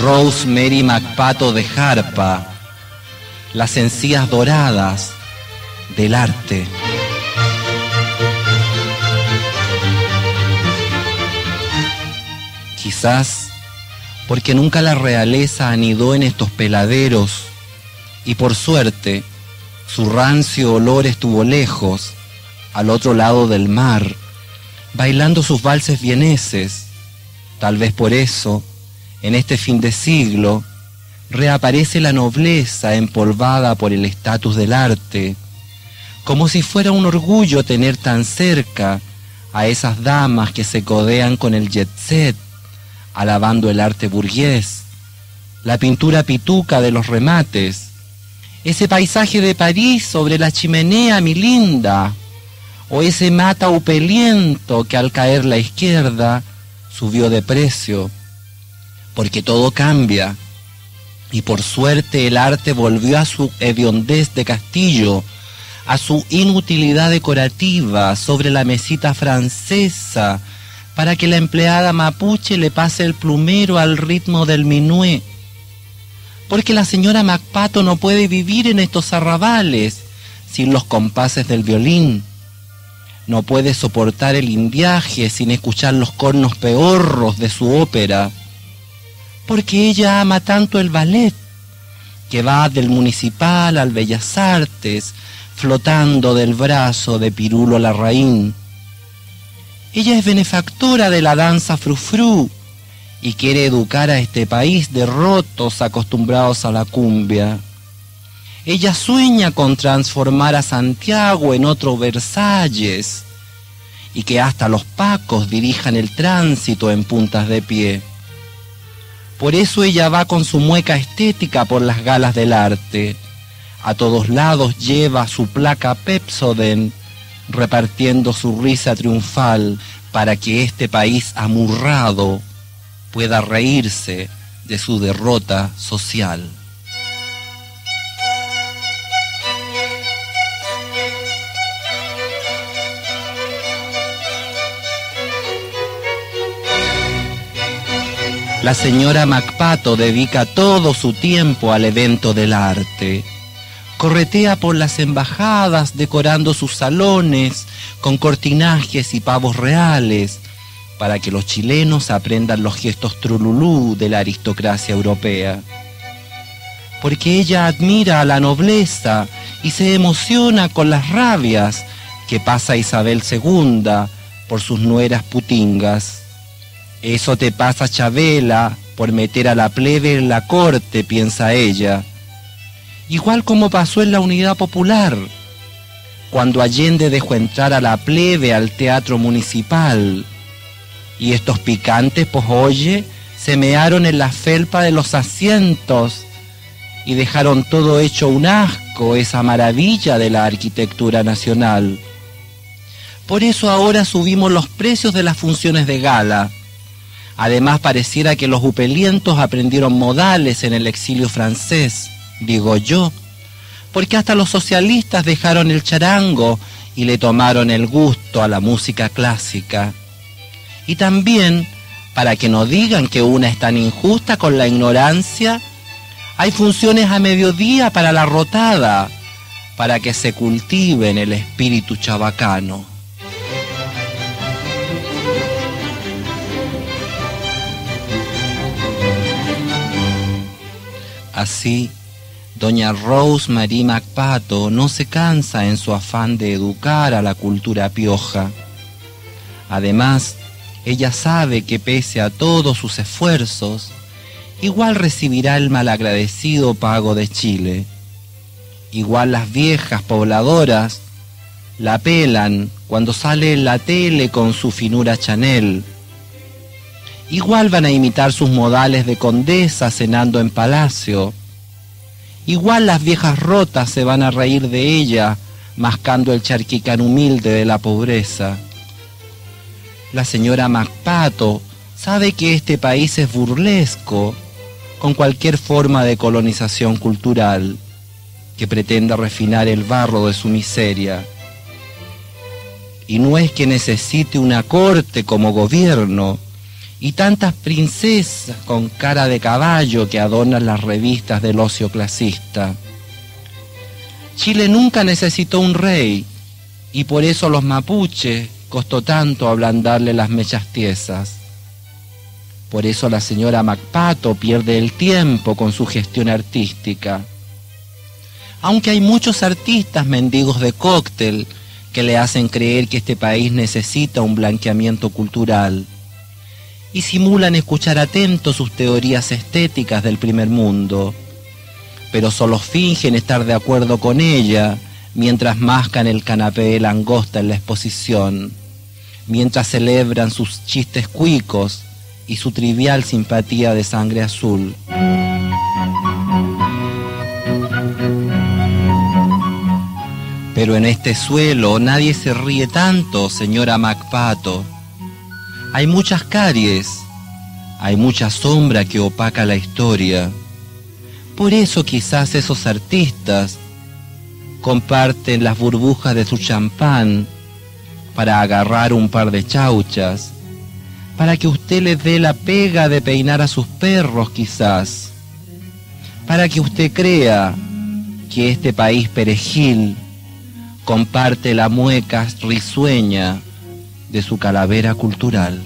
Rosemary MacPato de Jarpa, las encías doradas del arte. Quizás porque nunca la realeza anidó en estos peladeros y por suerte su rancio olor estuvo lejos, al otro lado del mar, bailando sus valses vieneses. Tal vez por eso, en este fin de siglo, reaparece la nobleza empolvada por el estatus del arte, como si fuera un orgullo tener tan cerca a esas damas que se codean con el jet set, alabando el arte burgués, la pintura pituca de los remates, ese paisaje de París sobre la chimenea, mi linda, o ese mata upeliento que al caer la izquierda subió de precio, porque todo cambia, y por suerte el arte volvió a su hediondez de castillo, a su inutilidad decorativa sobre la mesita francesa, para que la empleada mapuche le pase el plumero al ritmo del minué. Porque la señora Macpato no puede vivir en estos arrabales sin los compases del violín. No puede soportar el indiaje sin escuchar los cornos peorros de su ópera. Porque ella ama tanto el ballet, que va del municipal al Bellas Artes, flotando del brazo de Pirulo Larraín ella es benefactora de la danza frufru y quiere educar a este país de rotos acostumbrados a la cumbia. Ella sueña con transformar a Santiago en otro Versalles y que hasta los pacos dirijan el tránsito en puntas de pie. Por eso ella va con su mueca estética por las galas del arte. A todos lados lleva su placa Pepsoden repartiendo su risa triunfal para que este país amurrado pueda reírse de su derrota social. La señora Macpato dedica todo su tiempo al evento del arte corretea por las embajadas decorando sus salones con cortinajes y pavos reales para que los chilenos aprendan los gestos trululú de la aristocracia europea. Porque ella admira a la nobleza y se emociona con las rabias que pasa Isabel II por sus nueras putingas. Eso te pasa Chabela por meter a la plebe en la corte, piensa ella igual como pasó en la Unidad Popular, cuando Allende dejó entrar a la plebe al teatro municipal. Y estos picantes, pues oye, en la felpa de los asientos y dejaron todo hecho un asco, esa maravilla de la arquitectura nacional. Por eso ahora subimos los precios de las funciones de gala. Además pareciera que los upelientos aprendieron modales en el exilio francés digo yo, porque hasta los socialistas dejaron el charango y le tomaron el gusto a la música clásica. Y también, para que no digan que una es tan injusta con la ignorancia, hay funciones a mediodía para la rotada, para que se cultiven el espíritu chabacano. Así, Doña Rose Marie MacPato no se cansa en su afán de educar a la cultura pioja. Además, ella sabe que pese a todos sus esfuerzos, igual recibirá el malagradecido pago de Chile. Igual las viejas pobladoras la pelan cuando sale en la tele con su finura Chanel. Igual van a imitar sus modales de condesa cenando en palacio Igual las viejas rotas se van a reír de ella, mascando el charquicán humilde de la pobreza. La señora Macpato sabe que este país es burlesco con cualquier forma de colonización cultural que pretenda refinar el barro de su miseria. Y no es que necesite una corte como gobierno y tantas princesas con cara de caballo que adornan las revistas del ocio clasista. Chile nunca necesitó un rey y por eso los mapuches costó tanto ablandarle las mechas tiesas. Por eso la señora Macpato pierde el tiempo con su gestión artística. Aunque hay muchos artistas mendigos de cóctel que le hacen creer que este país necesita un blanqueamiento cultural y simulan escuchar atentos sus teorías estéticas del primer mundo, pero solo fingen estar de acuerdo con ella mientras mascan el canapé de langosta en la exposición, mientras celebran sus chistes cuicos y su trivial simpatía de sangre azul. Pero en este suelo nadie se ríe tanto, señora Macpato. Hay muchas caries, hay mucha sombra que opaca la historia. Por eso quizás esos artistas comparten las burbujas de su champán para agarrar un par de chauchas, para que usted les dé la pega de peinar a sus perros quizás, para que usted crea que este país perejil comparte la mueca risueña de su calavera cultural.